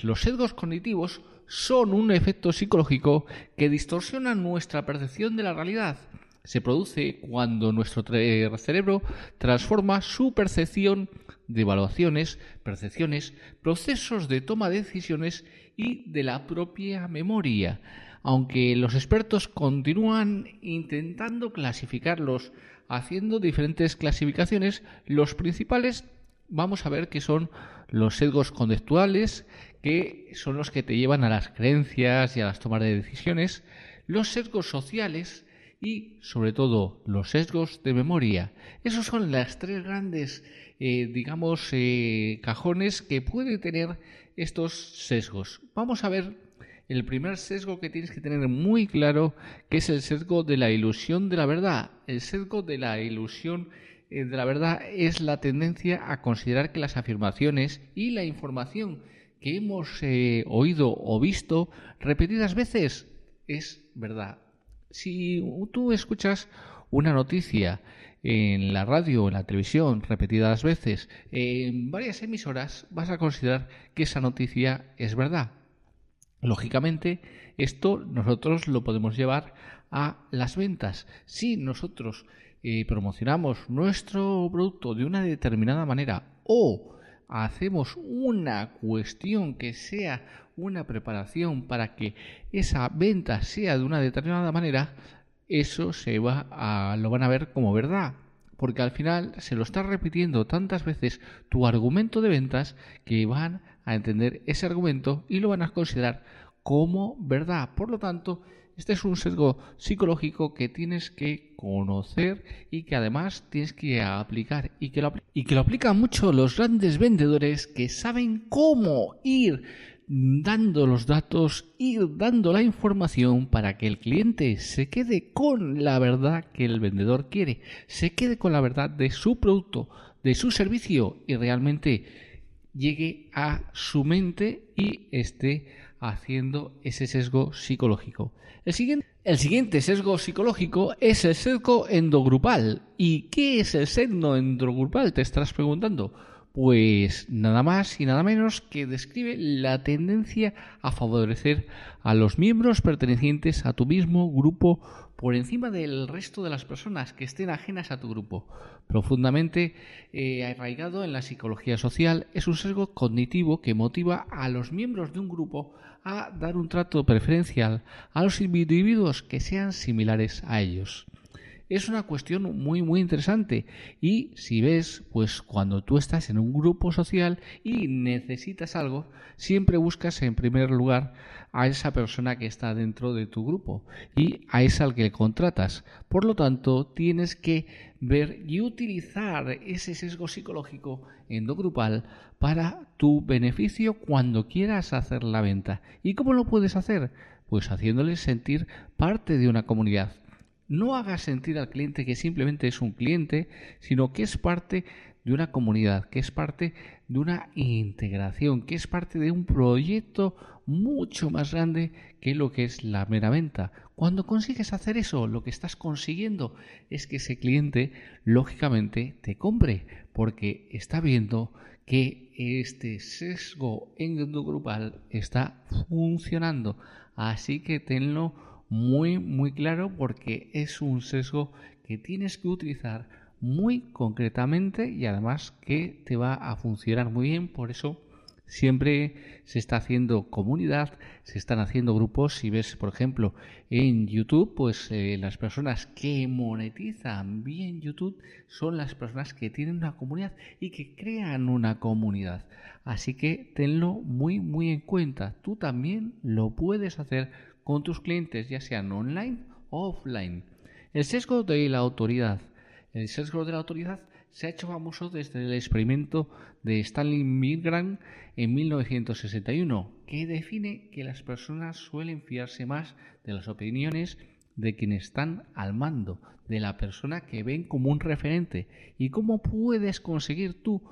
Los sesgos cognitivos son un efecto psicológico que distorsiona nuestra percepción de la realidad. Se produce cuando nuestro cerebro transforma su percepción de evaluaciones, percepciones, procesos de toma de decisiones y de la propia memoria. Aunque los expertos continúan intentando clasificarlos haciendo diferentes clasificaciones, los principales vamos a ver que son los sesgos conductuales, que son los que te llevan a las creencias y a las tomas de decisiones, los sesgos sociales y sobre todo los sesgos de memoria. Esos son las tres grandes, eh, digamos, eh, cajones que puede tener estos sesgos. Vamos a ver el primer sesgo que tienes que tener muy claro, que es el sesgo de la ilusión de la verdad. El sesgo de la ilusión eh, de la verdad es la tendencia a considerar que las afirmaciones y la información que hemos eh, oído o visto repetidas veces es verdad. Si tú escuchas una noticia en la radio o en la televisión repetidas veces en varias emisoras, vas a considerar que esa noticia es verdad. Lógicamente, esto nosotros lo podemos llevar a las ventas. Si nosotros eh, promocionamos nuestro producto de una determinada manera o hacemos una cuestión que sea una preparación para que esa venta sea de una determinada manera, eso se va a, lo van a ver como verdad. Porque al final se lo está repitiendo tantas veces tu argumento de ventas que van a entender ese argumento y lo van a considerar como verdad. Por lo tanto, este es un sesgo psicológico que tienes que conocer y que además tienes que aplicar y que lo, y que lo aplican mucho los grandes vendedores que saben cómo ir dando los datos, ir dando la información para que el cliente se quede con la verdad que el vendedor quiere, se quede con la verdad de su producto, de su servicio y realmente llegue a su mente y esté haciendo ese sesgo psicológico. El siguiente, sesgo psicológico es el sesgo endogrupal. ¿Y qué es el sesgo endogrupal? Te estás preguntando. Pues nada más y nada menos que describe la tendencia a favorecer a los miembros pertenecientes a tu mismo grupo por encima del resto de las personas que estén ajenas a tu grupo. Profundamente eh, arraigado en la psicología social, es un sesgo cognitivo que motiva a los miembros de un grupo a dar un trato preferencial a los individuos que sean similares a ellos es una cuestión muy muy interesante. Y si ves pues cuando tú estás en un grupo social y necesitas algo siempre buscas en primer lugar a esa persona que está dentro de tu grupo y a esa al que contratas. Por lo tanto tienes que ver y utilizar ese sesgo psicológico endogrupal para tu beneficio cuando quieras hacer la venta. Y cómo lo puedes hacer pues haciéndoles sentir parte de una comunidad no hagas sentir al cliente que simplemente es un cliente, sino que es parte de una comunidad, que es parte de una integración, que es parte de un proyecto mucho más grande que lo que es la mera venta. Cuando consigues hacer eso, lo que estás consiguiendo es que ese cliente, lógicamente, te compre, porque está viendo que este sesgo endogrupal está funcionando. Así que tenlo muy, muy claro porque es un sesgo que tienes que utilizar muy concretamente y además que te va a funcionar muy bien. Por eso siempre se está haciendo comunidad, se están haciendo grupos. Si ves, por ejemplo, en YouTube, pues eh, las personas que monetizan bien YouTube son las personas que tienen una comunidad y que crean una comunidad. Así que tenlo muy, muy en cuenta. Tú también lo puedes hacer con tus clientes, ya sean online o offline. El sesgo de la autoridad. El sesgo de la autoridad se ha hecho famoso desde el experimento de Stanley Milgram en 1961, que define que las personas suelen fiarse más de las opiniones de quienes están al mando, de la persona que ven como un referente. ¿Y cómo puedes conseguir tú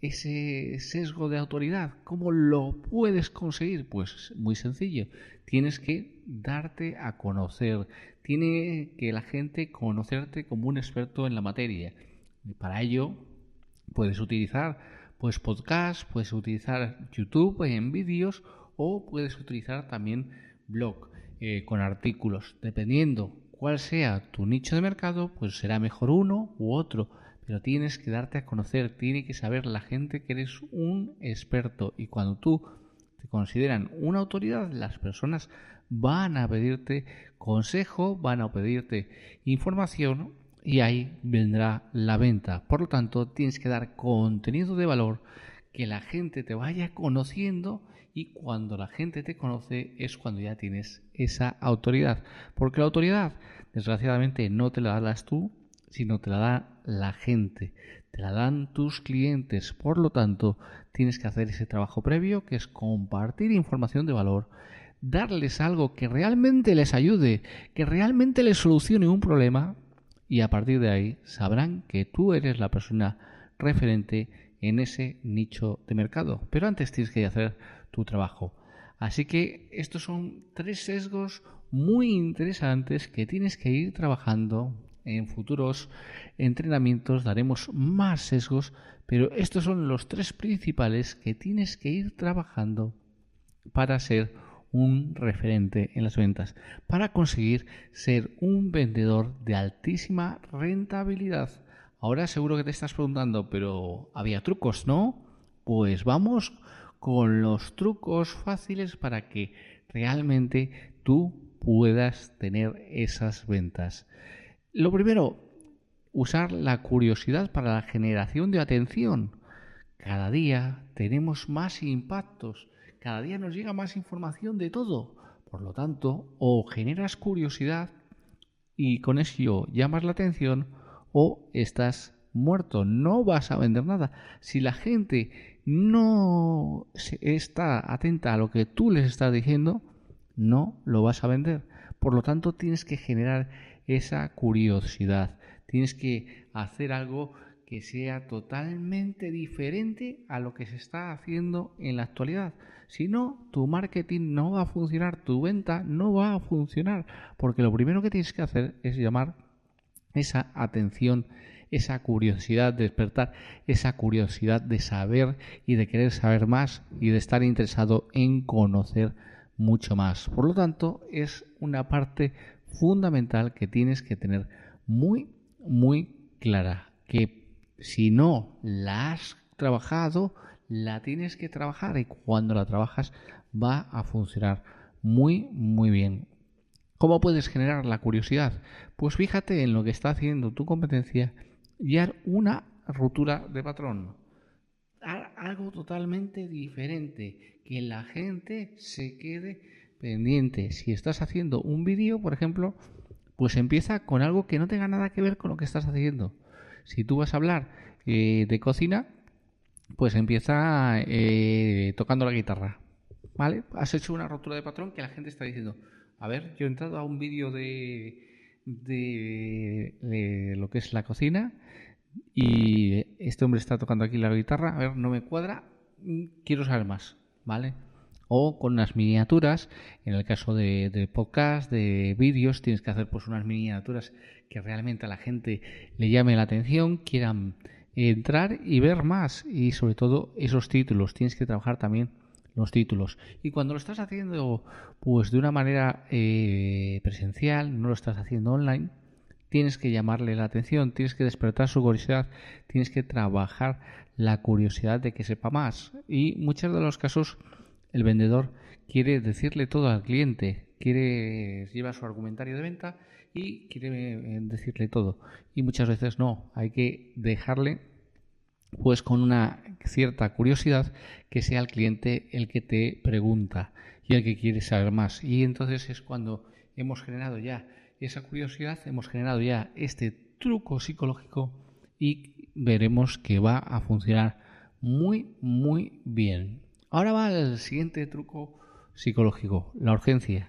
ese sesgo de autoridad. ¿Cómo lo puedes conseguir? Pues muy sencillo. Tienes que darte a conocer. Tiene que la gente conocerte como un experto en la materia. Y para ello puedes utilizar pues podcast, puedes utilizar YouTube en vídeos o puedes utilizar también blog eh, con artículos. Dependiendo cuál sea tu nicho de mercado, pues será mejor uno u otro. Pero tienes que darte a conocer, tiene que saber la gente que eres un experto. Y cuando tú te consideran una autoridad, las personas van a pedirte consejo, van a pedirte información y ahí vendrá la venta. Por lo tanto, tienes que dar contenido de valor que la gente te vaya conociendo y cuando la gente te conoce es cuando ya tienes esa autoridad. Porque la autoridad, desgraciadamente, no te la das tú, sino te la da la gente, te la dan tus clientes. Por lo tanto, tienes que hacer ese trabajo previo que es compartir información de valor, darles algo que realmente les ayude, que realmente les solucione un problema y a partir de ahí sabrán que tú eres la persona referente en ese nicho de mercado. Pero antes tienes que hacer tu trabajo. Así que estos son tres sesgos muy interesantes que tienes que ir trabajando en futuros entrenamientos. Daremos más sesgos, pero estos son los tres principales que tienes que ir trabajando para ser un referente en las ventas, para conseguir ser un vendedor de altísima rentabilidad. Ahora seguro que te estás preguntando, pero había trucos, ¿no? Pues vamos con los trucos fáciles para que realmente tú puedas tener esas ventas. Lo primero, usar la curiosidad para la generación de atención. Cada día tenemos más impactos, cada día nos llega más información de todo. Por lo tanto, o generas curiosidad y con eso llamas la atención o estás muerto, no vas a vender nada. Si la gente no está atenta a lo que tú les estás diciendo, no lo vas a vender. Por lo tanto, tienes que generar esa curiosidad. Tienes que hacer algo que sea totalmente diferente a lo que se está haciendo en la actualidad. Si no, tu marketing no va a funcionar, tu venta no va a funcionar, porque lo primero que tienes que hacer es llamar esa atención esa curiosidad, de despertar esa curiosidad de saber y de querer saber más y de estar interesado en conocer mucho más. Por lo tanto, es una parte fundamental que tienes que tener muy, muy clara, que si no la has trabajado, la tienes que trabajar y cuando la trabajas va a funcionar muy, muy bien. ¿Cómo puedes generar la curiosidad? Pues fíjate en lo que está haciendo tu competencia y una ruptura de patrón. Algo totalmente diferente, que la gente se quede pendiente. Si estás haciendo un vídeo, por ejemplo, pues empieza con algo que no tenga nada que ver con lo que estás haciendo. Si tú vas a hablar eh, de cocina, pues empieza eh, tocando la guitarra. ¿Vale? Has hecho una ruptura de patrón que la gente está diciendo, a ver, yo he entrado a un vídeo de, de, lo que es la cocina y este hombre está tocando aquí la guitarra, a ver, no me cuadra, quiero saber más, ¿vale? O con unas miniaturas, en el caso de, podcast, de vídeos, tienes que hacer pues unas miniaturas que realmente a la gente le llame la atención, quieran entrar y ver más y sobre todo esos títulos, tienes que trabajar también los títulos. Y cuando lo estás haciendo pues de una manera eh, presencial, no lo estás haciendo online, tienes que llamarle la atención, tienes que despertar su curiosidad, tienes que trabajar la curiosidad de que sepa más. Y muchos de los casos el vendedor quiere decirle todo al cliente, quiere llevar su argumentario de venta y quiere eh, decirle todo. Y muchas veces no, hay que dejarle pues con una cierta curiosidad que sea el cliente el que te pregunta y el que quiere saber más. Y entonces es cuando hemos generado ya esa curiosidad, hemos generado ya este truco psicológico y veremos que va a funcionar muy, muy bien. Ahora va el siguiente truco psicológico, la urgencia.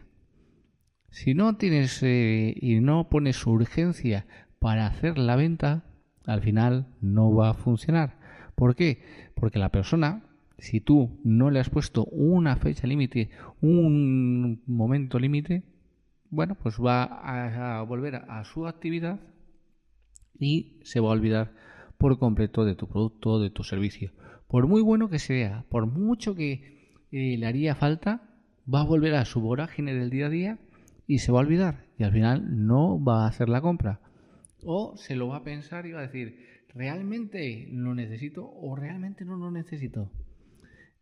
Si no tienes eh, y no pones urgencia para hacer la venta, al final no va a funcionar. ¿Por qué? Porque la persona, si tú no le has puesto una fecha límite, un momento límite, bueno, pues va a, volver a, su actividad y se va a olvidar por completo de tu producto, de tu servicio. Por muy bueno que sea, por mucho que eh, le haría falta, va a volver a su vorágine del día a día y se va a olvidar y al final no va a hacer la compra. O se lo va a pensar y va a decir, ¿realmente lo necesito o realmente no lo necesito?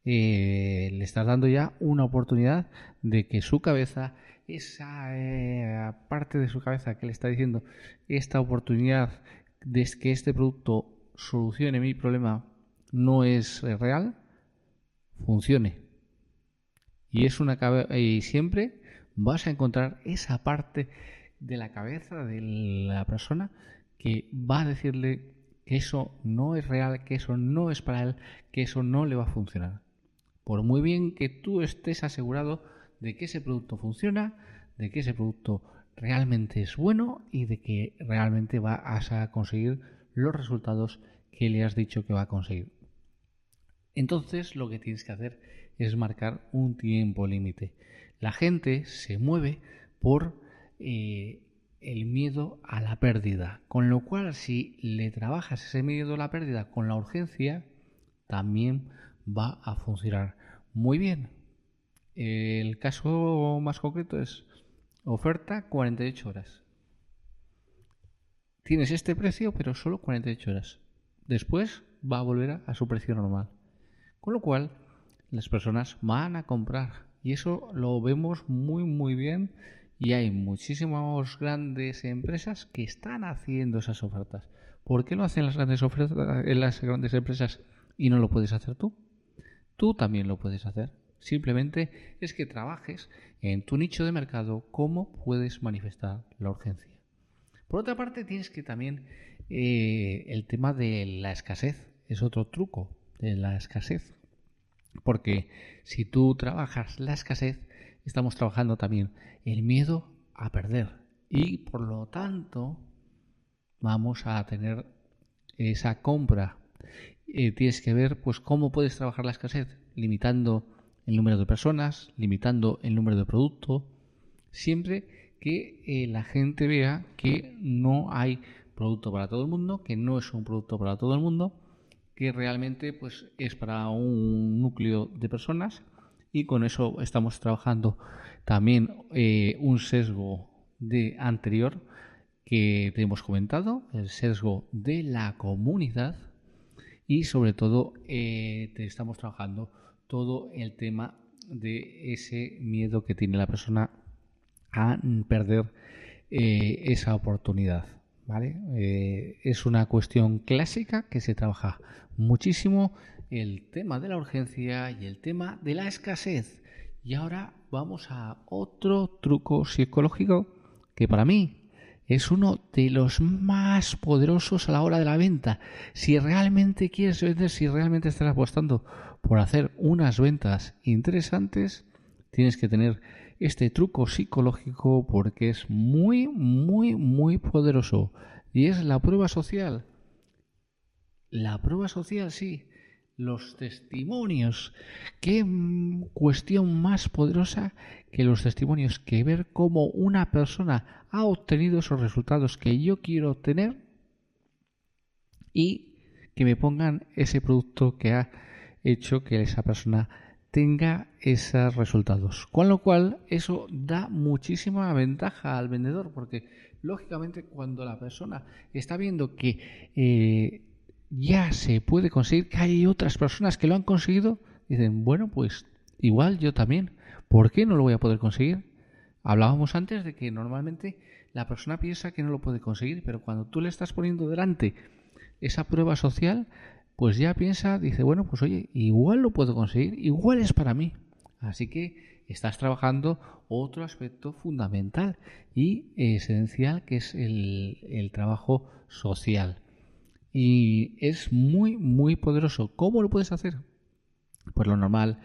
Eh, le estás dando ya una oportunidad de que su cabeza, esa eh, parte de su cabeza que le está diciendo esta oportunidad de que este producto solucione mi problema no es real, funcione. Y es una y siempre vas a encontrar esa parte de la cabeza de la persona que va a decirle que eso no es real, que eso no es para él, que eso no le va a funcionar. Por muy bien que tú estés asegurado de que ese producto funciona, de que ese producto realmente es bueno y de que realmente vas a conseguir los resultados que le has dicho que va a conseguir. Entonces lo que tienes que hacer es marcar un tiempo límite. La gente se mueve por eh, el miedo a la pérdida, con lo cual si le trabajas ese miedo a la pérdida con la urgencia, también va a funcionar muy bien. El caso más concreto es oferta 48 horas. Tienes este precio, pero solo 48 horas. Después va a volver a su precio normal. Con lo cual, las personas van a comprar. Y eso lo vemos muy, muy bien. Y hay muchísimas grandes empresas que están haciendo esas ofertas. ¿Por qué no hacen las grandes ofertas en las grandes empresas y no lo puedes hacer tú? Tú también lo puedes hacer. Simplemente es que trabajes en tu nicho de mercado cómo puedes manifestar la urgencia. Por otra parte, tienes que también eh, el tema de la escasez es otro truco de la escasez. Porque si tú trabajas la escasez, estamos trabajando también el miedo a perder. Y por lo tanto, vamos a tener esa compra eh, tienes que ver pues cómo puedes trabajar la escasez, limitando el número de personas, limitando el número de producto, siempre que eh, la gente vea que no hay producto para todo el mundo, que no es un producto para todo el mundo, que realmente pues es para un núcleo de personas y con eso estamos trabajando también eh, un sesgo de anterior que te hemos comentado, el sesgo de la comunidad y sobre todo eh, te estamos trabajando todo el tema de ese miedo que tiene la persona a perder eh, esa oportunidad. ¿vale? Es una cuestión clásica que se trabaja muchísimo el tema de la urgencia y el tema de la escasez. Y ahora vamos a otro truco psicológico que para mí es uno de los más poderosos a la hora de la venta. Si realmente quieres vender, si realmente estás apostando por hacer unas ventas interesantes, tienes que tener este truco psicológico porque es muy, muy, muy poderoso. Y es la prueba social. La prueba social, sí. Los testimonios. Qué cuestión más poderosa que los testimonios, que ver cómo una persona ha obtenido esos resultados que yo quiero obtener y que me pongan ese producto que ha hecho que esa persona tenga esos resultados. Con lo cual, eso da muchísima ventaja al vendedor, porque lógicamente cuando la persona está viendo que eh, ya se puede conseguir, que hay otras personas que lo han conseguido, dicen, bueno, pues igual yo también, ¿por qué no lo voy a poder conseguir? Hablábamos antes de que normalmente la persona piensa que no lo puede conseguir, pero cuando tú le estás poniendo delante esa prueba social, pues ya piensa, dice, bueno, pues oye, igual lo puedo conseguir, igual es para mí. Así que estás trabajando otro aspecto fundamental y esencial que es el, el trabajo social. Y es muy, muy poderoso. ¿Cómo lo puedes hacer? Pues lo normal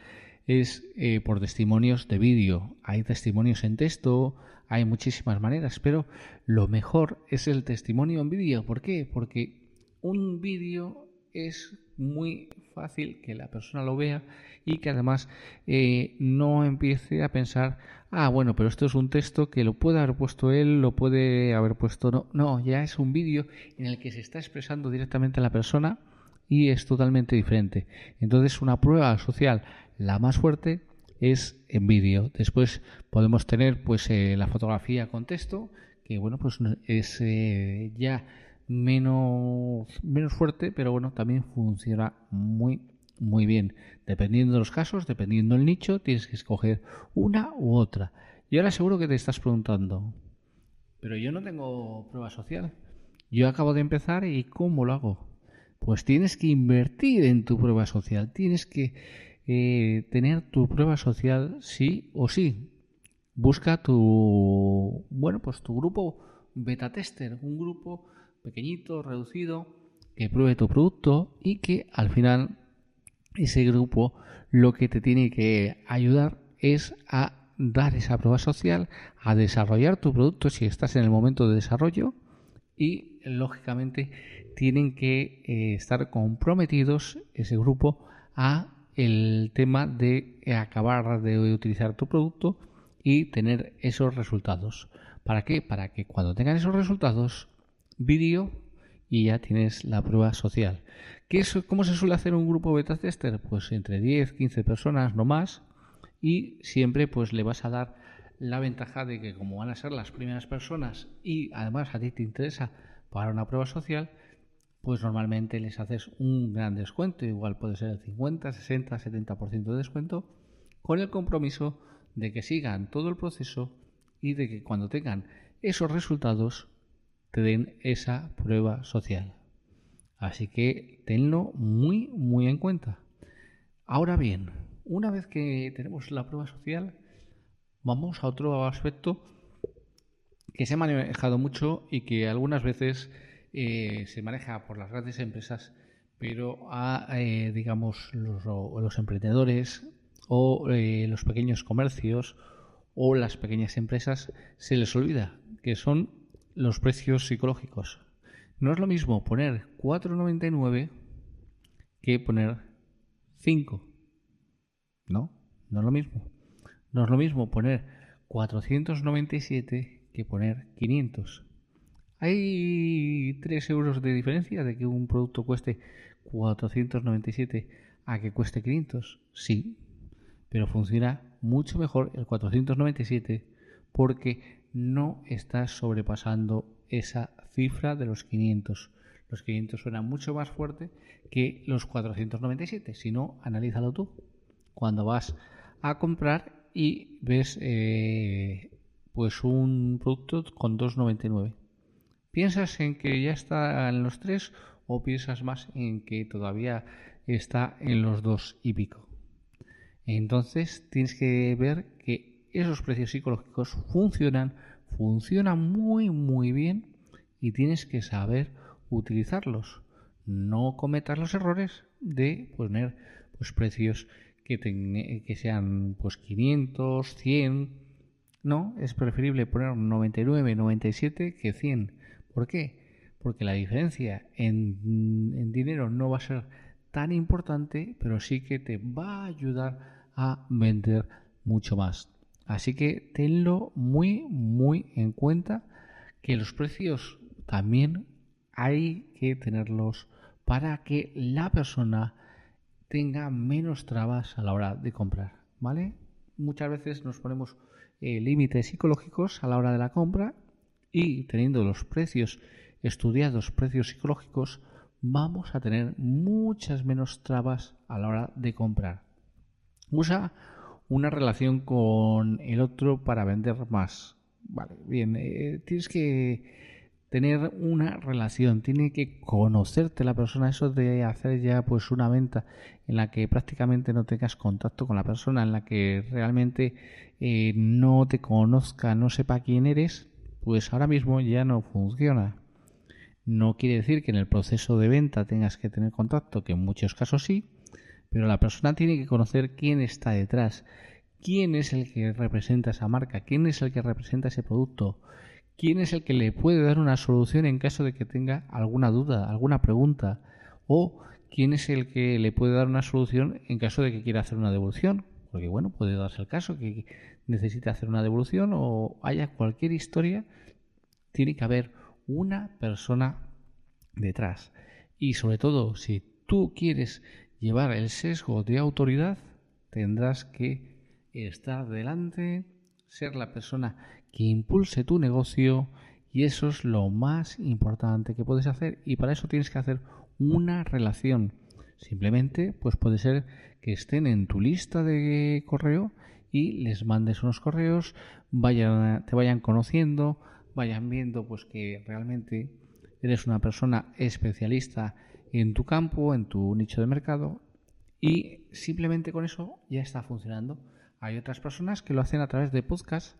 es eh, por testimonios de vídeo. Hay testimonios en texto, hay muchísimas maneras, pero lo mejor es el testimonio en vídeo. ¿Por qué? Porque un vídeo es muy fácil que la persona lo vea y que además eh, no empiece a pensar, ah, bueno, pero esto es un texto que lo puede haber puesto él, lo puede haber puesto no. No, ya es un vídeo en el que se está expresando directamente la persona y es totalmente diferente. Entonces una prueba social la más fuerte es en vídeo. Después podemos tener pues eh, la fotografía con texto, que bueno, pues es eh, ya menos, menos fuerte, pero bueno, también funciona muy muy bien. Dependiendo de los casos, dependiendo del nicho, tienes que escoger una u otra. Y ahora seguro que te estás preguntando, pero yo no tengo prueba social. Yo acabo de empezar y ¿cómo lo hago? Pues tienes que invertir en tu prueba social. Tienes que eh, tener tu prueba social sí o sí. Busca tu, bueno, pues tu grupo beta tester, un grupo pequeñito, reducido, que pruebe tu producto y que al final ese grupo lo que te tiene que ayudar es a dar esa prueba social, a desarrollar tu producto si estás en el momento de desarrollo y lógicamente tienen que eh, estar comprometidos ese grupo a el tema de acabar de utilizar tu producto y tener esos resultados. ¿Para qué? Para que cuando tengan esos resultados, vídeo y ya tienes la prueba social. ¿Qué es, ¿Cómo se suele hacer un grupo beta tester? Pues entre 10, 15 personas, no más, y siempre pues le vas a dar la ventaja de que como van a ser las primeras personas y además a ti te interesa para una prueba social, pues normalmente les haces un gran descuento, igual puede ser el 50, 60, 70% de descuento, con el compromiso de que sigan todo el proceso y de que cuando tengan esos resultados te den esa prueba social. Así que tenlo muy, muy en cuenta. Ahora bien, una vez que tenemos la prueba social, vamos a otro aspecto que se ha manejado mucho y que algunas veces eh, se maneja por las grandes empresas, pero a, eh, digamos, los, emprendedores o eh, los pequeños comercios o las pequeñas empresas se les olvida que son los precios psicológicos. No es lo mismo poner 4,99 que poner 5. No, no es lo mismo. No es lo mismo poner 497 que poner 500. ¿Hay 3 euros de diferencia de que un producto cueste 497 a que cueste 500? Sí, pero funciona mucho mejor el 497 porque no estás sobrepasando esa cifra de los 500. Los 500 suenan mucho más fuerte que los 497. Si no, analízalo tú. Cuando vas a comprar y ves eh, pues un producto con 2,99. ¿Piensas en que ya está en los 3 o piensas más en que todavía está en los 2 y pico? Entonces tienes que ver esos precios psicológicos funcionan, funcionan muy muy bien y tienes que saber utilizarlos. No cometas los errores de poner pues precios que, sean pues 500, 100. No, es preferible poner 99, 97 que 100. ¿Por qué? Porque la diferencia en, en dinero no va a ser tan importante, pero sí que te va a ayudar a vender mucho más. Así que tenlo muy, muy en cuenta que los precios también hay que tenerlos para que la persona tenga menos trabas a la hora de comprar, ¿vale? Muchas veces nos ponemos eh, límites psicológicos a la hora de la compra y teniendo los precios estudiados, precios psicológicos, vamos a tener muchas menos trabas a la hora de comprar. Usa una relación con el otro para vender más. Vale, bien, eh, tienes que tener una relación, tiene que conocerte la persona, eso de hacer ya pues una venta en la que prácticamente no tengas contacto con la persona, en la que realmente eh, no te conozca, no sepa quién eres, pues ahora mismo ya no funciona. No quiere decir que en el proceso de venta tengas que tener contacto, que en muchos casos sí, pero la persona tiene que conocer quién está detrás, quién es el que representa esa marca, quién es el que representa ese producto, quién es el que le puede dar una solución en caso de que tenga alguna duda, alguna pregunta, o quién es el que le puede dar una solución en caso de que quiera hacer una devolución. Porque bueno, puede darse el caso que necesite hacer una devolución o haya cualquier historia, tiene que haber una persona detrás. Y sobre todo, si tú quieres llevar el sesgo de autoridad, tendrás que estar delante, ser la persona que impulse tu negocio y eso es lo más importante que puedes hacer y para eso tienes que hacer una relación. Simplemente pues puede ser que estén en tu lista de correo y les mandes unos correos, vayan, te vayan conociendo, vayan viendo pues que realmente eres una persona especialista en tu campo, en tu nicho de mercado y simplemente con eso ya está funcionando. Hay otras personas que lo hacen a través de podcast.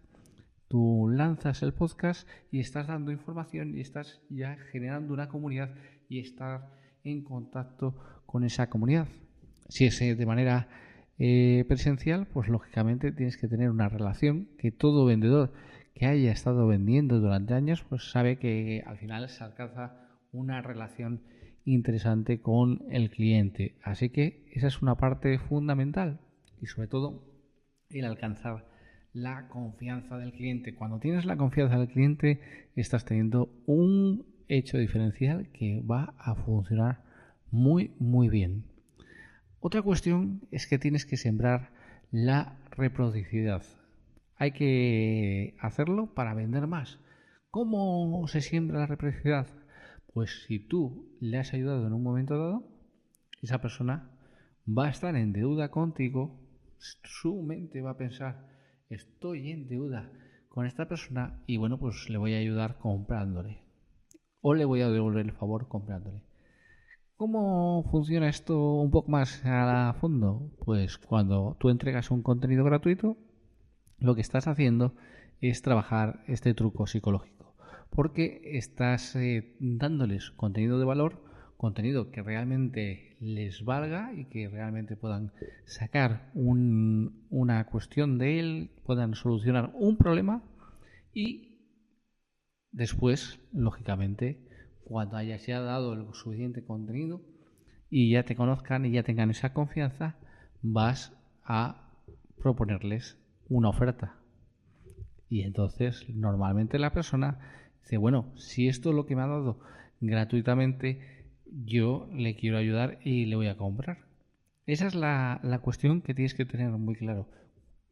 Tú lanzas el podcast y estás dando información y estás ya generando una comunidad y estar en contacto con esa comunidad. Si es de manera eh, presencial, pues lógicamente tienes que tener una relación que todo vendedor que haya estado vendiendo durante años, pues sabe que al final se alcanza una relación interesante con el cliente. Así que esa es una parte fundamental y sobre todo el alcanzar la confianza del cliente. Cuando tienes la confianza del cliente, estás teniendo un hecho diferencial que va a funcionar muy, muy bien. Otra cuestión es que tienes que sembrar la reproducibilidad. Hay que hacerlo para vender más. ¿Cómo se siembra la reproducibilidad? Pues si tú le has ayudado en un momento dado, esa persona va a estar en deuda contigo, su mente va a pensar, estoy en deuda con esta persona y bueno, pues le voy a ayudar comprándole. O le voy a devolver el favor comprándole. ¿Cómo funciona esto un poco más a fondo? Pues cuando tú entregas un contenido gratuito, lo que estás haciendo es trabajar este truco psicológico, porque estás eh, dándoles contenido de valor, contenido que realmente les valga y que realmente puedan sacar una cuestión de él, puedan solucionar un problema y después, lógicamente, cuando hayas ya dado el suficiente contenido y ya te conozcan y ya tengan esa confianza, vas a proponerles una oferta. Y entonces normalmente la persona dice, bueno, si esto es lo que me ha dado gratuitamente, yo le quiero ayudar y le voy a comprar. Esa es la, la cuestión que tienes que tener muy claro.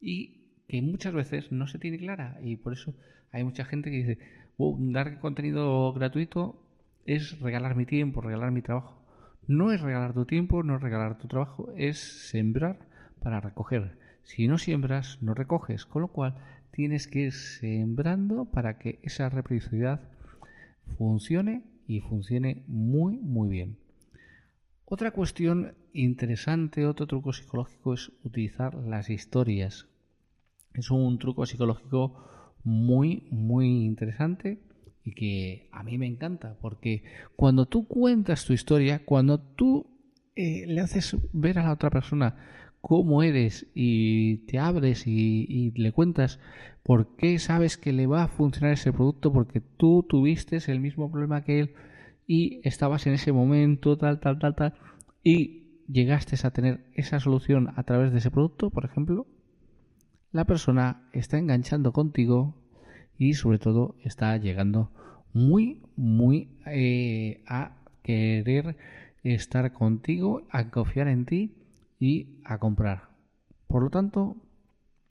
Y que muchas veces no se tiene clara. Y por eso hay mucha gente que dice, dar contenido gratuito es regalar mi tiempo, regalar mi trabajo. No es regalar tu tiempo, no es regalar tu trabajo, es sembrar para recoger. Si no siembras, no recoges, con lo cual tienes que ir sembrando para que esa reproducibilidad funcione y funcione muy, muy bien. Otra cuestión interesante, otro truco psicológico es utilizar las historias. Es un truco psicológico muy, muy interesante y que a mí me encanta, porque cuando tú cuentas tu historia, cuando tú eh, le haces ver a la otra persona cómo eres y te abres y, le cuentas por qué sabes que le va a funcionar ese producto, porque tú tuviste el mismo problema que él y estabas en ese momento, tal, tal, tal, tal, y llegaste a tener esa solución a través de ese producto, por ejemplo, la persona está enganchando contigo y sobre todo está llegando muy, muy eh, a querer estar contigo, a confiar en ti y a comprar. Por lo tanto,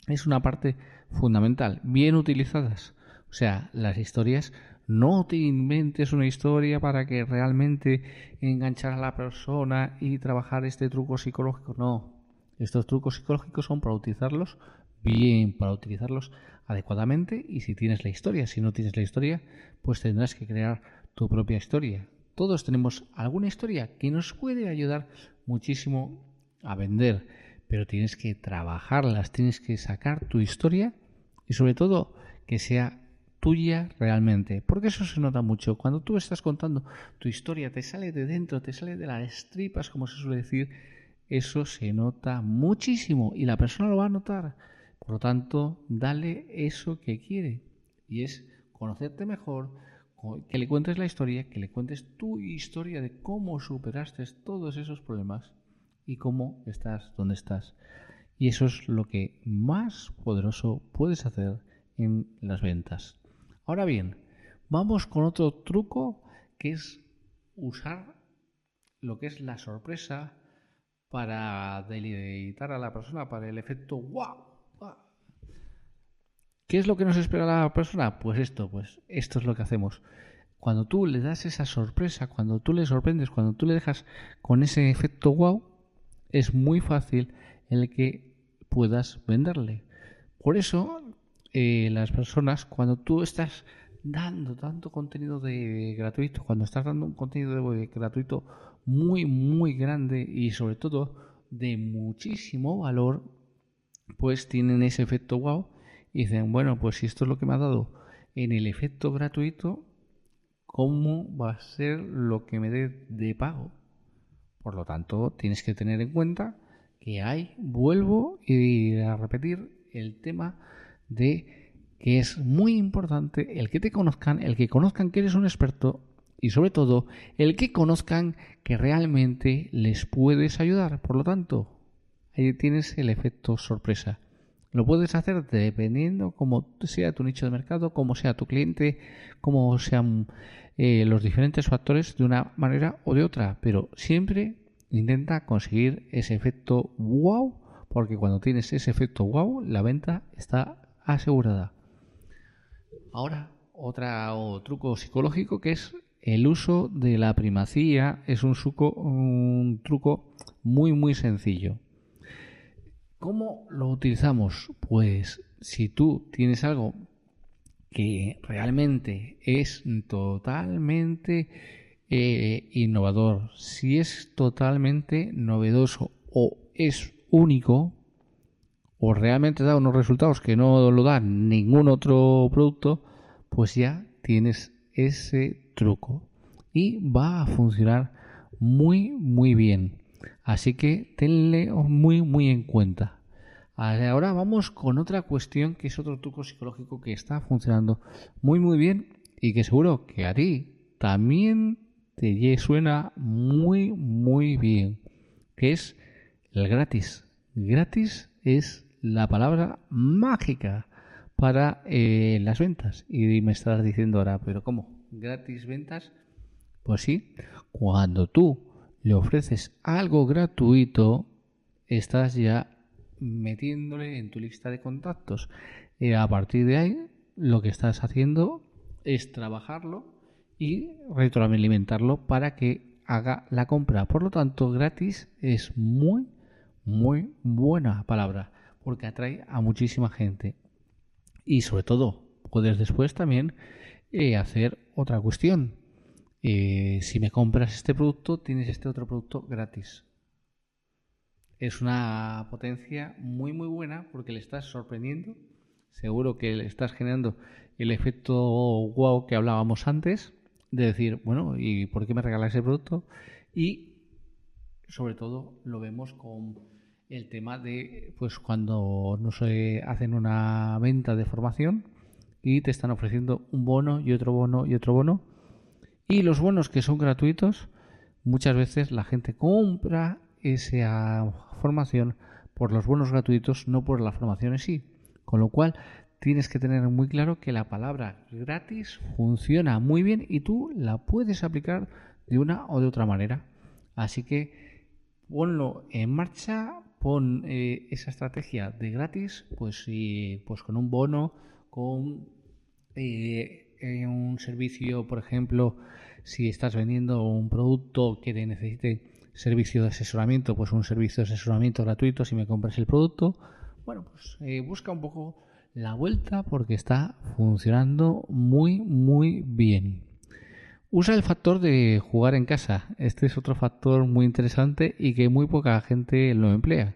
es una parte fundamental, bien utilizadas. O sea, las historias, no te inventes una historia para que realmente enganchar a la persona y trabajar este truco psicológico. No, estos trucos psicológicos son para utilizarlos bien, para utilizarlos adecuadamente y si tienes la historia, si no tienes la historia, pues tendrás que crear tu propia historia. Todos tenemos alguna historia que nos puede ayudar muchísimo a vender, pero tienes que trabajarlas, tienes que sacar tu historia y sobre todo que sea tuya realmente, porque eso se nota mucho. Cuando tú estás contando tu historia, te sale de dentro, te sale de las tripas, como se suele decir, eso se nota muchísimo y la persona lo va a notar. Por lo tanto, dale eso que quiere y es conocerte mejor, que le cuentes la historia, que le cuentes tu historia de cómo superaste todos esos problemas y cómo estás donde estás. Y eso es lo que más poderoso puedes hacer en las ventas. Ahora bien, vamos con otro truco que es usar lo que es la sorpresa para deleitar a la persona, para el efecto wow. ¿Qué es lo que nos espera la persona? Pues esto, pues esto es lo que hacemos. Cuando tú le das esa sorpresa, cuando tú le sorprendes, cuando tú le dejas con ese efecto wow, es muy fácil el que puedas venderle. Por eso, eh, las personas, cuando tú estás dando tanto contenido de gratuito, cuando estás dando un contenido de gratuito muy, muy grande y sobre todo de muchísimo valor, pues tienen ese efecto wow y dicen, bueno, pues si esto es lo que me ha dado en el efecto gratuito, ¿cómo va a ser lo que me dé de pago? Por lo tanto, tienes que tener en cuenta que hay, vuelvo y a repetir el tema de que es muy importante el que te conozcan, el que conozcan que eres un experto y sobre todo el que conozcan que realmente les puedes ayudar. Por lo tanto, ahí tienes el efecto sorpresa. Lo puedes hacer dependiendo cómo sea tu nicho de mercado, cómo sea tu cliente, cómo sean eh, los diferentes factores de una manera o de otra, pero siempre intenta conseguir ese efecto wow, porque cuando tienes ese efecto wow, la venta está asegurada. Ahora, otro truco psicológico que es el uso de la primacía es un, un truco muy muy sencillo. ¿Cómo lo utilizamos? Pues si tú tienes algo que realmente es totalmente eh, innovador, si es totalmente novedoso o es único, o realmente da unos resultados que no lo da ningún otro producto, pues ya tienes ese truco y va a funcionar muy muy bien. Así que tenle muy muy en cuenta. Ahora vamos con otra cuestión que es otro truco psicológico que está funcionando muy muy bien y que seguro que a ti también te suena muy muy bien, que es el gratis. Gratis es la palabra mágica para eh, las ventas. Y me estarás diciendo ahora, pero ¿cómo? ¿Gratis ventas? Pues sí, cuando tú le ofreces algo gratuito, estás ya metiéndole en tu lista de contactos. Y a partir de ahí, lo que estás haciendo es trabajarlo y retroalimentarlo para que haga la compra. Por lo tanto, gratis es muy, muy buena palabra porque atrae a muchísima gente. Y sobre todo, puedes después también eh, hacer otra cuestión. Eh, si me compras este producto, tienes este otro producto gratis. Es una potencia muy muy buena porque le estás sorprendiendo. Seguro que le estás generando el efecto wow que hablábamos antes de decir, bueno, ¿y por qué me regalas ese producto? Y sobre todo lo vemos con el tema de pues cuando no se hacen una venta de formación y te están ofreciendo un bono y otro bono y otro bono y los bonos que son gratuitos muchas veces la gente compra esa formación por los bonos gratuitos no por la formación en sí. Con lo cual tienes que tener muy claro que la palabra gratis funciona muy bien y tú la puedes aplicar de una o de otra manera. Así que ponlo en marcha pon eh, esa estrategia de gratis, pues, pues con un bono, con eh, eh, un servicio, por ejemplo, si estás vendiendo un producto que necesite servicio de asesoramiento, pues un servicio de asesoramiento gratuito si me compras el producto. Bueno, pues busca un poco la vuelta porque está funcionando muy, muy bien. Usa el factor de jugar en casa. Este es otro factor muy interesante y que muy poca gente lo emplea.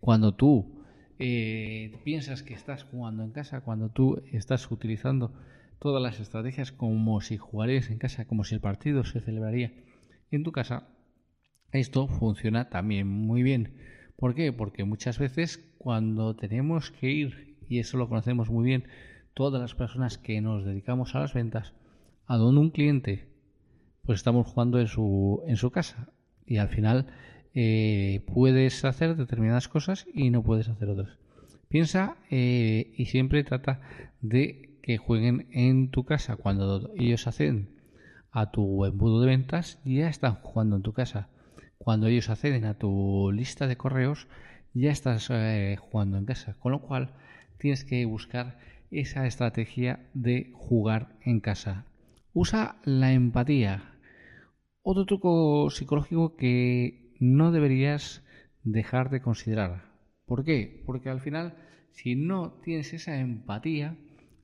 Cuando tú eh, piensas que estás jugando en casa, cuando tú estás utilizando todas las estrategias como si jugarías en casa, como si el partido se celebraría en tu casa, esto funciona también muy bien. ¿Por qué? Porque muchas veces cuando tenemos que ir, y eso lo conocemos muy bien todas las personas que nos dedicamos a las ventas, a donde un cliente, pues estamos jugando en su, en su casa y al final eh, puedes hacer determinadas cosas y no puedes hacer otras. Piensa eh, y siempre trata de que jueguen en tu casa cuando ellos hacen a tu embudo de ventas ya están jugando en tu casa. Cuando ellos acceden a tu lista de correos, ya estás eh, jugando en casa. Con lo cual, tienes que buscar esa estrategia de jugar en casa. Usa la empatía. Otro truco psicológico que no deberías dejar de considerar. ¿Por qué? Porque al final, si no tienes esa empatía,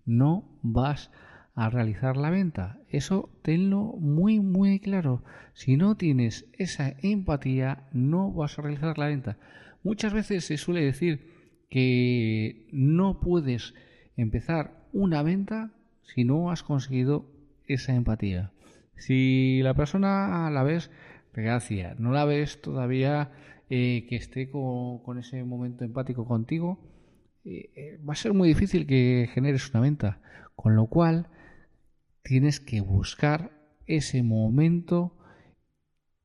no vas a realizar la venta. Eso tenlo muy, muy claro. Si no tienes esa empatía, no vas a realizar la venta. Muchas veces se suele decir que no puedes empezar una venta si no has conseguido esa empatía. Si la persona la ves, gracia, no la ves todavía eh, que esté con, ese momento empático contigo, eh, eh, va a ser muy difícil que generes una venta. Con lo cual, tienes que buscar ese momento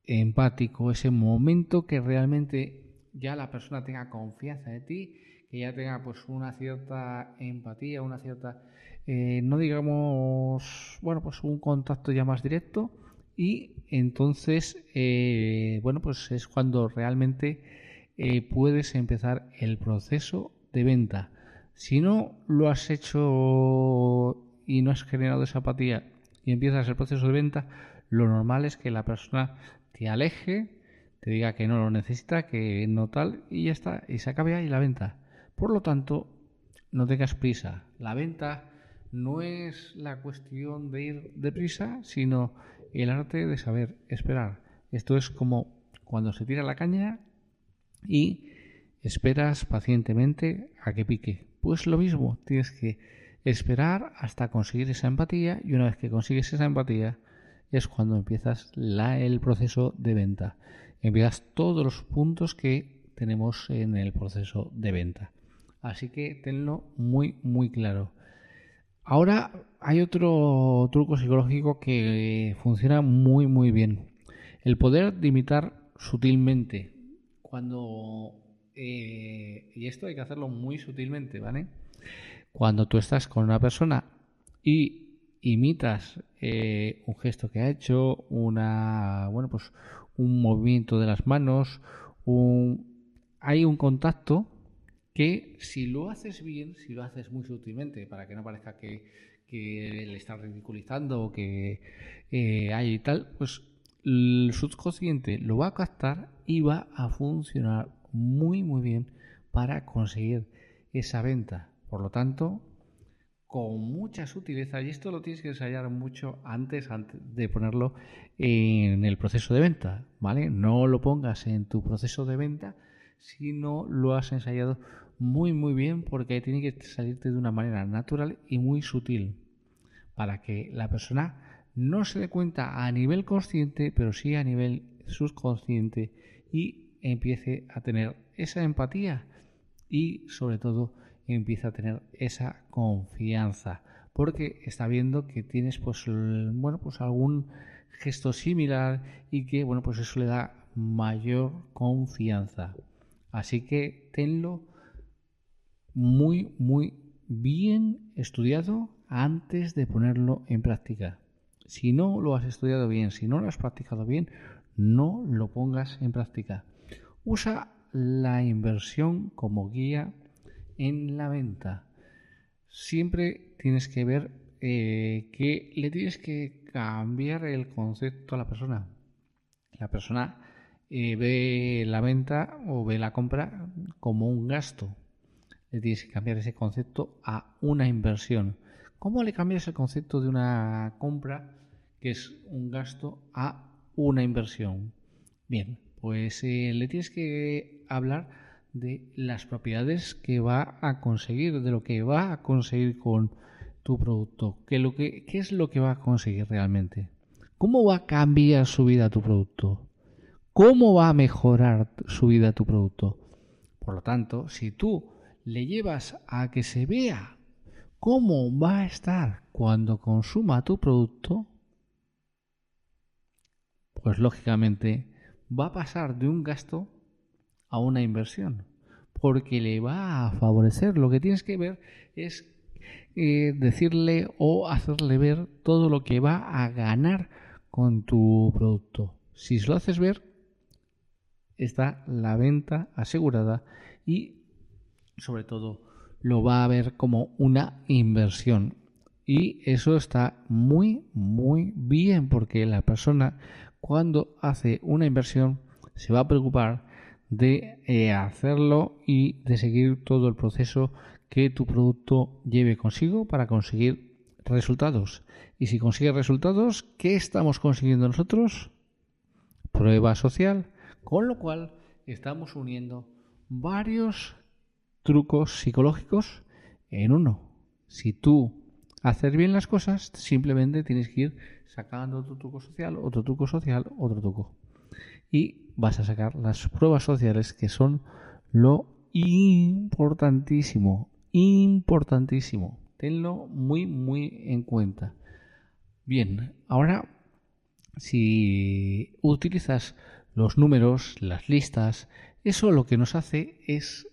empático, ese momento que realmente ya la persona tenga confianza de ti, que ya tenga pues una cierta empatía, una cierta, no digamos, bueno, pues un contacto ya más directo y entonces, eh, bueno, pues es cuando realmente eh, puedes empezar el proceso de venta. Si no lo has hecho y no has generado esa apatía y empiezas el proceso de venta, lo normal es que la persona te aleje, te diga que no lo necesita, que no tal, y ya está, y se acabe ahí la venta. Por lo tanto, no tengas prisa. La venta no es la cuestión de ir deprisa, sino el arte de saber esperar. Esto es como cuando se tira la caña y esperas pacientemente a que pique. Pues lo mismo, tienes que esperar hasta conseguir esa empatía y una vez que consigues esa empatía es cuando empiezas la, el proceso de venta. Empiezas todos los puntos que tenemos en el proceso de venta. Así que tenlo muy muy claro. Ahora hay otro truco psicológico que funciona muy muy bien. El poder de imitar sutilmente. Cuando... Eh, y esto hay que hacerlo muy sutilmente, ¿vale? Cuando tú estás con una persona y imitas eh, un gesto que ha hecho, una, bueno, pues un movimiento de las manos, un, hay un contacto que si lo haces bien, si lo haces muy sutilmente, para que no parezca que, le estás ridiculizando o que eh, hay y tal, pues el subconsciente lo va a captar y va a funcionar muy muy bien para conseguir esa venta. Por lo tanto, con mucha sutileza, y esto lo tienes que ensayar mucho antes, antes de ponerlo en el proceso de venta, ¿vale? No lo pongas en tu proceso de venta si no lo has ensayado muy muy bien porque tiene que salirte de una manera natural y muy sutil para que la persona no se dé cuenta a nivel consciente pero sí a nivel subconsciente y empiece a tener esa empatía y sobre todo empieza a tener esa confianza porque está viendo que tienes pues bueno pues algún gesto similar y que bueno pues eso le da mayor confianza así que tenlo muy, muy bien estudiado antes de ponerlo en práctica. Si no lo has estudiado bien, si no lo has practicado bien, no lo pongas en práctica. Usa la inversión como guía en la venta. Siempre tienes que ver eh, que le tienes que cambiar el concepto a la persona. La persona eh, ve la venta o ve la compra como un gasto, le tienes que cambiar ese concepto a una inversión. ¿Cómo le cambias el concepto de una compra, que es un gasto, a una inversión? Bien, pues eh, le tienes que hablar de las propiedades que va a conseguir, de lo que va a conseguir con tu producto, que lo que, qué es lo que va a conseguir realmente. ¿Cómo va a cambiar su vida tu producto? ¿Cómo va a mejorar su vida tu producto? Por lo tanto, si tú le llevas a que se vea cómo va a estar cuando consuma tu producto, pues lógicamente va a pasar de un gasto a una inversión, porque le va a favorecer. Lo que tienes que ver es eh, decirle o hacerle ver todo lo que va a ganar con tu producto. Si lo haces ver, está la venta asegurada y sobre todo lo va a ver como una inversión. Y eso está muy, muy bien porque la persona cuando hace una inversión se va a preocupar de eh, hacerlo y de seguir todo el proceso que tu producto lleve consigo para conseguir resultados. Y si consigue resultados, ¿qué estamos consiguiendo nosotros? Prueba social. Con lo cual estamos uniendo varios trucos psicológicos en uno. Si tú haces bien las cosas, simplemente tienes que ir sacando otro truco social, otro truco social, otro truco. Y vas a sacar las pruebas sociales que son lo importantísimo, importantísimo. Tenlo muy, muy en cuenta. Bien, ahora si utilizas los números, las listas, eso lo que nos hace es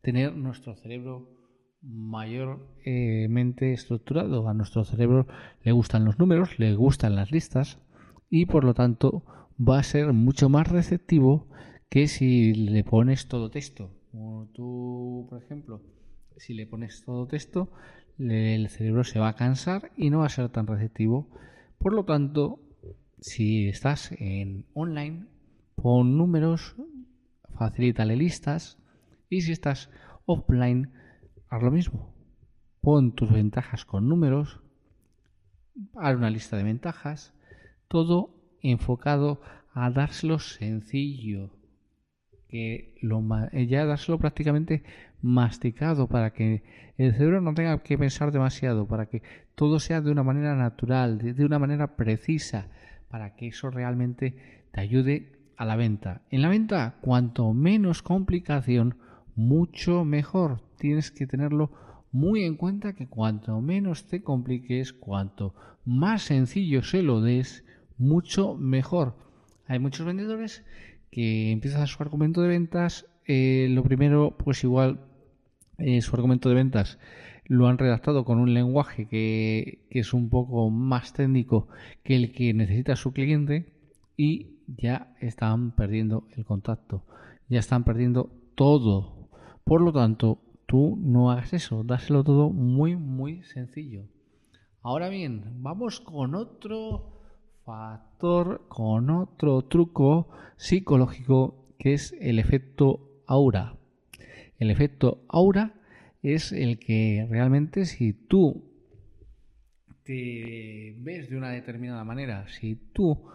tener nuestro cerebro mayormente estructurado. A nuestro cerebro le gustan los números, le gustan las listas y por lo tanto va a ser mucho más receptivo que si le pones todo texto. Tú, por ejemplo, si le pones todo texto, el cerebro se va a cansar y no va a ser tan receptivo. Por lo tanto, si estás en online, pon números, facilítale listas y si estás offline, haz lo mismo. Pon tus ventajas con números, haz una lista de ventajas, todo enfocado a dárselo sencillo, que lo, ya dárselo prácticamente masticado para que el cerebro no tenga que pensar demasiado, para que todo sea de una manera natural, de una manera precisa, para que eso realmente te ayude a la venta. En la venta, cuanto menos complicación, mucho mejor. Tienes que tenerlo muy en cuenta que cuanto menos te compliques, cuanto más sencillo se lo des, mucho mejor. Hay muchos vendedores que empiezan su argumento de ventas. Eh, lo primero, pues igual eh, su argumento de ventas lo han redactado con un lenguaje que, que, es un poco más técnico que el que necesita su cliente y ya están perdiendo el contacto, ya están perdiendo todo. Por lo tanto, tú no hagas eso, dáselo todo muy, muy sencillo. Ahora bien, vamos con otro factor, con otro truco psicológico que es el efecto aura. El efecto aura es el que realmente si tú te ves de una determinada manera, si tú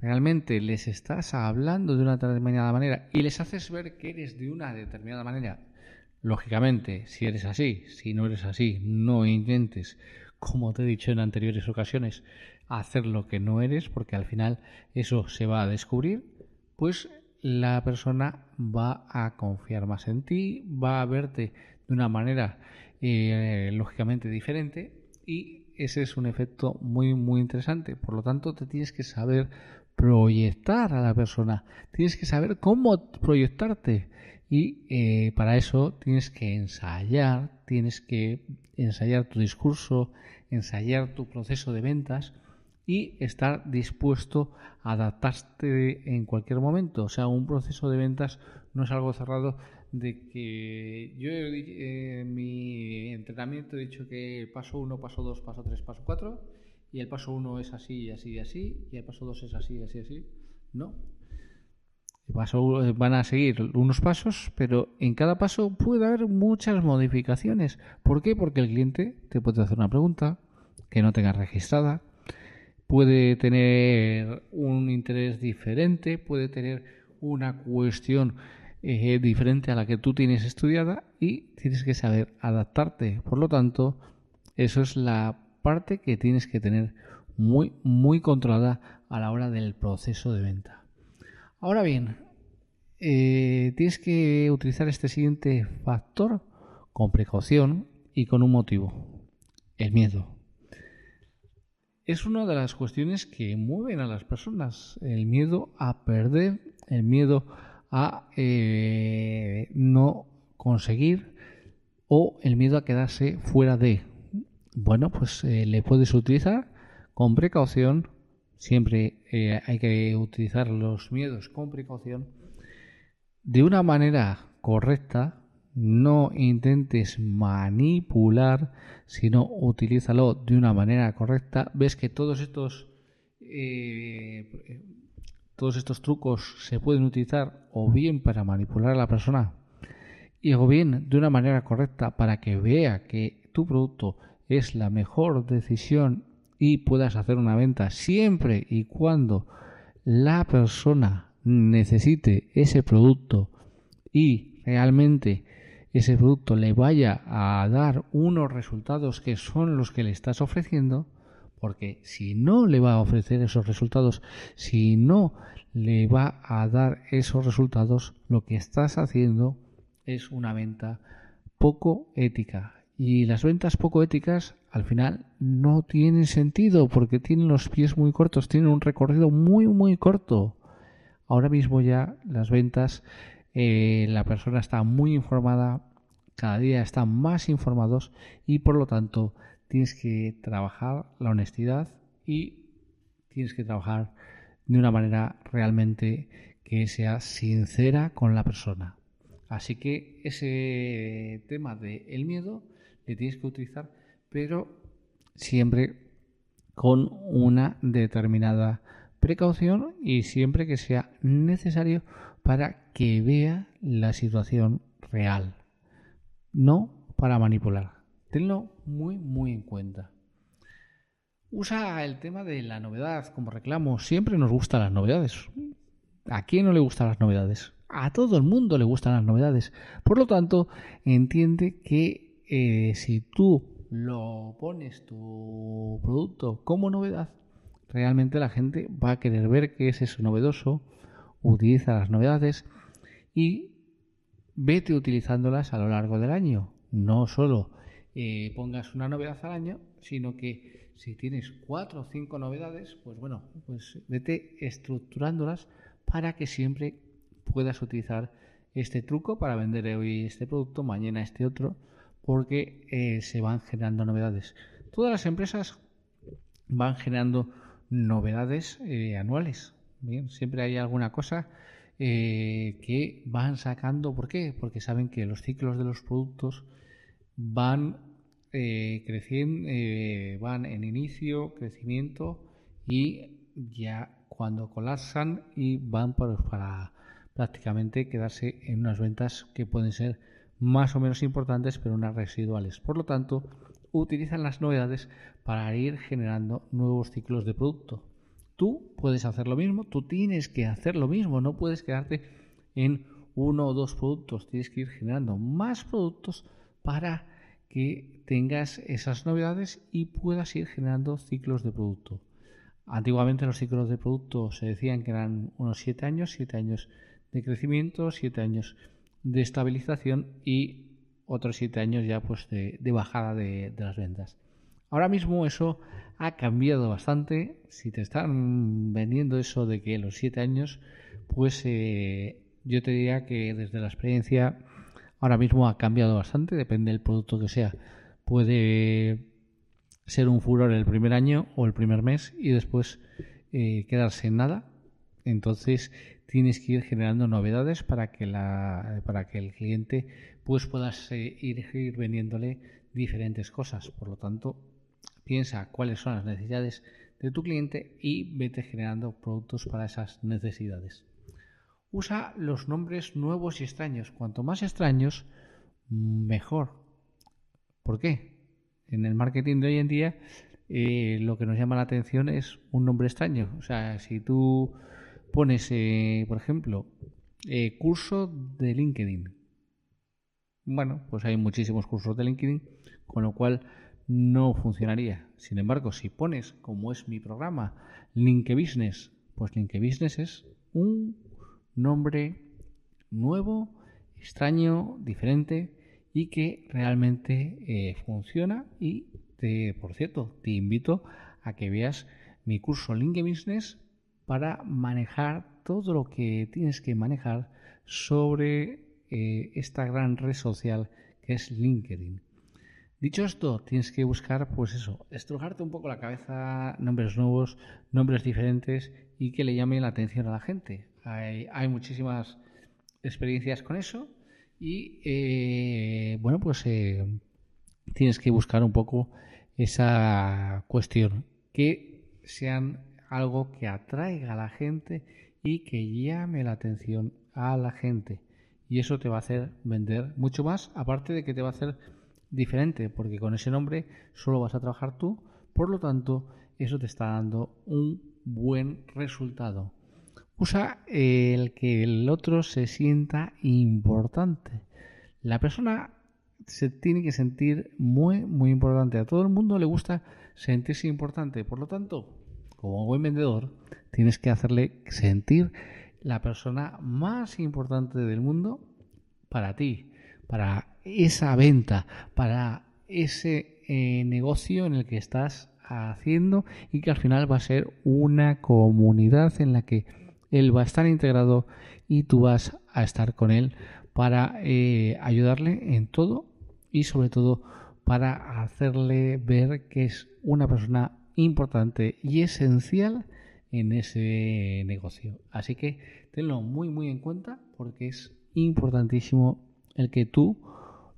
realmente les estás hablando de una determinada manera y les haces ver que eres de una determinada manera, lógicamente, si eres así, si no eres así, no intentes, como te he dicho en anteriores ocasiones, hacer lo que no eres, porque al final eso se va a descubrir, pues la persona va a confiar más en ti, va a verte de una manera eh, lógicamente diferente y ese es un efecto muy muy interesante. Por lo tanto, te tienes que saber proyectar a la persona, tienes que saber cómo proyectarte y eh, para eso tienes que ensayar, tienes que ensayar tu discurso, ensayar tu proceso de ventas y estar dispuesto a adaptarte en cualquier momento. O sea, un proceso de ventas no es algo cerrado de que yo eh, en mi entrenamiento he dicho que paso 1, paso 2, paso 3, paso 4 y el paso 1 es así, así, así y el paso 2 es así, así, así. No. El eh, van a seguir unos pasos, pero en cada paso puede haber muchas modificaciones. ¿Por qué? Porque el cliente te puede hacer una pregunta que no tengas registrada, puede tener un interés diferente, puede tener una cuestión eh, diferente a la que tú tienes estudiada y tienes que saber adaptarte. Por lo tanto, eso es la parte que tienes que tener muy, muy controlada a la hora del proceso de venta. Ahora bien, eh, tienes que utilizar este siguiente factor con precaución y con un motivo, el miedo es una de las cuestiones que mueven a las personas. El miedo a perder, el miedo a eh, no conseguir o el miedo a quedarse fuera de. Bueno, pues eh, le puedes utilizar con precaución, siempre eh, hay que utilizar los miedos con precaución, de una manera correcta, no intentes manipular, sino utilízalo de una manera correcta. Ves que todos estos eh, todos estos trucos se pueden utilizar o bien para manipular a la persona y o bien de una manera correcta para que vea que tu producto es la mejor decisión y puedas hacer una venta siempre y cuando la persona necesite ese producto y realmente ese producto le vaya a dar unos resultados que son los que le estás ofreciendo, porque si no le va a ofrecer esos resultados, si no le va a dar esos resultados, lo que estás haciendo es una venta poco ética. Y las ventas poco éticas al final no tienen sentido porque tienen los pies muy cortos, tienen un recorrido muy muy corto. Ahora mismo ya las ventas, eh, la persona está muy informada, cada día están más informados y por lo tanto tienes que trabajar la honestidad y tienes que trabajar de una manera realmente que sea sincera con la persona. Así que ese tema del el miedo le tienes que utilizar, pero siempre con una determinada precaución y siempre que sea necesario para que vea la situación real, no para manipular. Tenlo muy, muy en cuenta. Usa el tema de la novedad como reclamo. Siempre nos gustan las novedades. ¿A quién no le gustan las novedades? A todo el mundo le gustan las novedades. Por lo tanto, entiende que eh, si tú lo pones tu producto como novedad, realmente la gente va a querer ver qué es eso novedoso, utiliza las novedades y vete utilizándolas a lo largo del año. No solo eh, pongas una novedad al año, sino que si tienes cuatro o cinco novedades, pues bueno, pues vete estructurándolas para que siempre puedas utilizar este truco para vender hoy este producto, mañana este otro, porque eh, se van generando novedades. Todas las empresas van generando novedades eh, anuales. Bien, siempre hay alguna cosa que van sacando. ¿Por qué? Porque saben que los ciclos de los productos van eh, creciendo, eh, van en inicio, crecimiento y ya cuando colapsan y van para prácticamente quedarse en unas ventas que pueden ser más o menos importantes pero unas residuales. Por lo tanto, utilizan las novedades para ir generando nuevos ciclos de producto. Tú puedes hacer lo mismo, tú tienes que hacer lo mismo, no puedes quedarte en uno o dos productos, tienes que ir generando más productos para que tengas esas novedades y puedas ir generando ciclos de producto. Antiguamente los ciclos de producto se decían que eran unos 7 años, 7 años de crecimiento, 7 años de estabilización y otros 7 años ya pues de, bajada de, las ventas. Ahora mismo eso ha cambiado bastante. Si te están vendiendo eso de que los 7 años, pues eh, yo te diría que desde la experiencia Ahora mismo ha cambiado bastante, depende del producto que sea. Puede ser un furor el primer año o el primer mes y después eh, quedarse en nada. Entonces tienes que ir generando novedades para que la para que el cliente pues puedas eh, ir, ir vendiéndole diferentes cosas. Por lo tanto, piensa cuáles son las necesidades de tu cliente y vete generando productos para esas necesidades usa los nombres nuevos y extraños. Cuanto más extraños, mejor. ¿Por qué? En el marketing de hoy en día eh, lo que nos llama la atención es un nombre extraño. O sea, si tú pones, eh, por ejemplo, eh, curso de LinkedIn. Bueno, pues hay muchísimos cursos de LinkedIn, con lo cual no funcionaría. Sin embargo, si pones, como es mi programa, LinkedIn Business, pues LinkedIn Business es un nombre nuevo, extraño, diferente y que realmente eh, funciona y te, por cierto, te invito a que veas mi curso LinkedIn Business para manejar todo lo que tienes que manejar sobre eh, esta gran red social que es LinkedIn. Dicho esto, tienes que buscar, pues eso, estrujarte un poco la cabeza, nombres nuevos, nombres diferentes y que le llamen la atención a la gente. Hay, hay muchísimas experiencias con eso y, eh, bueno, pues eh, tienes que buscar un poco esa cuestión, que sean algo que atraiga a la gente y que llame la atención a la gente. Y eso te va a hacer vender mucho más, aparte de que te va a hacer diferente, porque con ese nombre solo vas a trabajar tú, por lo tanto, eso te está dando un buen resultado. Usa el que el otro se sienta importante. La persona se tiene que sentir muy, muy importante. A todo el mundo le gusta sentirse importante. Por lo tanto, como buen vendedor, tienes que hacerle sentir la persona más importante del mundo para ti, para esa venta, para ese eh, negocio en el que estás haciendo y que al final va a ser una comunidad en la que él va a estar integrado y tú vas a estar con él para eh, ayudarle en todo y sobre todo para hacerle ver que es una persona importante y esencial en ese negocio. Así que tenlo muy muy en cuenta porque es importantísimo el que tú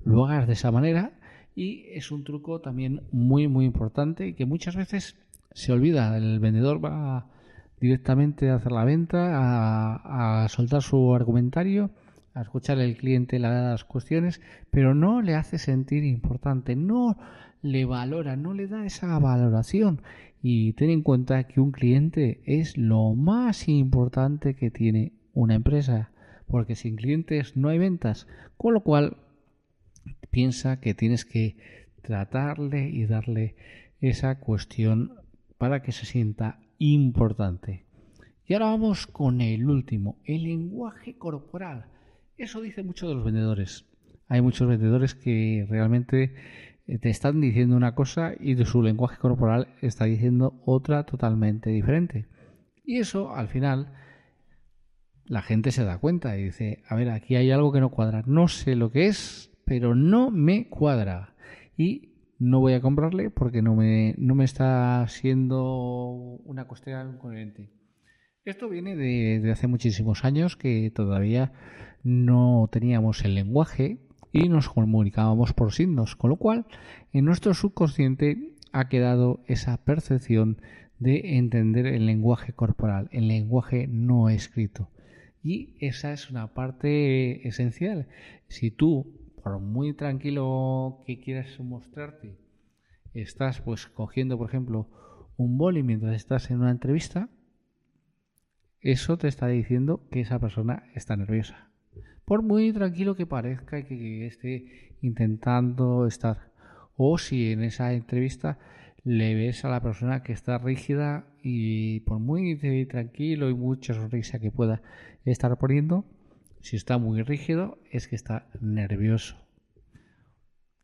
lo hagas de esa manera y es un truco también muy muy importante que muchas veces se olvida. El vendedor va directamente a hacer la venta, a, a soltar su argumentario a escuchar al cliente las cuestiones, pero no le hace sentir importante, no le valora, no le da esa valoración. Y ten en cuenta que un cliente es lo más importante que tiene una empresa, porque sin clientes no hay ventas, con lo cual piensa que tienes que tratarle y darle esa cuestión para que se sienta importante. Y ahora vamos con el último, el lenguaje corporal. Eso dice mucho de los vendedores. Hay muchos vendedores que realmente eh, te están diciendo una cosa y de su lenguaje corporal está diciendo otra totalmente diferente. Y eso al final la gente se da cuenta y dice, a ver, aquí hay algo que no cuadra. No sé lo que es, pero no me cuadra. Y no voy a comprarle porque no me, no me está siendo una cuestión coherente. Esto viene de, hace muchísimos años que todavía no teníamos el lenguaje y nos comunicábamos por signos, con lo cual en nuestro subconsciente ha quedado esa percepción de entender el lenguaje corporal, el lenguaje no escrito. Y esa es una parte esencial. Si tú, por muy tranquilo que quieras mostrarte, estás pues cogiendo, por ejemplo, un boli mientras estás en una entrevista, eso te está diciendo que esa persona está nerviosa. Por muy tranquilo que parezca que esté intentando estar. O si en esa entrevista le ves a la persona que está rígida y por muy tranquilo y mucha sonrisa que pueda estar poniendo, si está muy rígido es que está nervioso.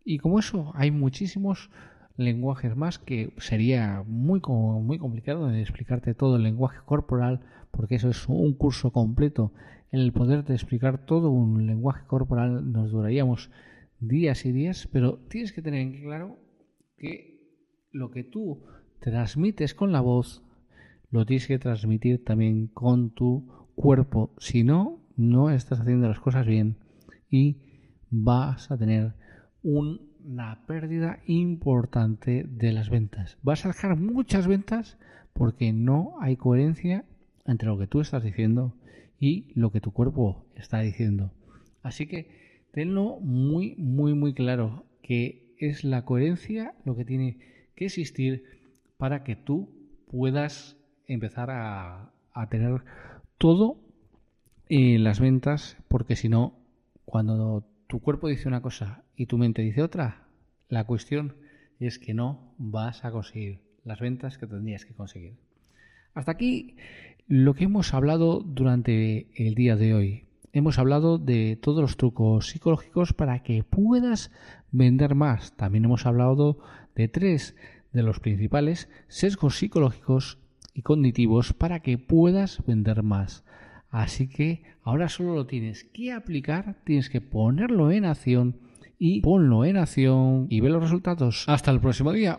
Y como eso, hay muchísimos lenguajes más que sería muy, complicado de explicarte todo el lenguaje corporal porque eso es un curso completo. En el poder de explicar todo un lenguaje corporal nos duraríamos días y días, pero tienes que tener en claro que lo que tú transmites con la voz lo tienes que transmitir también con tu cuerpo. Si no, no estás haciendo las cosas bien y vas a tener una pérdida importante de las ventas. Vas a dejar muchas ventas porque no hay coherencia entre lo que tú estás diciendo y lo que tu cuerpo está diciendo. Así que tenlo muy, muy, muy claro que es la coherencia lo que tiene que existir para que tú puedas empezar a, tener todo en las ventas, porque si no, cuando tu cuerpo dice una cosa y tu mente dice otra, la cuestión es que no vas a conseguir las ventas que tendrías que conseguir. Hasta aquí lo que hemos hablado durante el día de hoy. Hemos hablado de todos los trucos psicológicos para que puedas vender más. También hemos hablado de tres de los principales sesgos psicológicos y cognitivos para que puedas vender más. Así que ahora solo lo tienes que aplicar, tienes que ponerlo en acción y ponlo en acción y ve los resultados. Hasta el próximo día.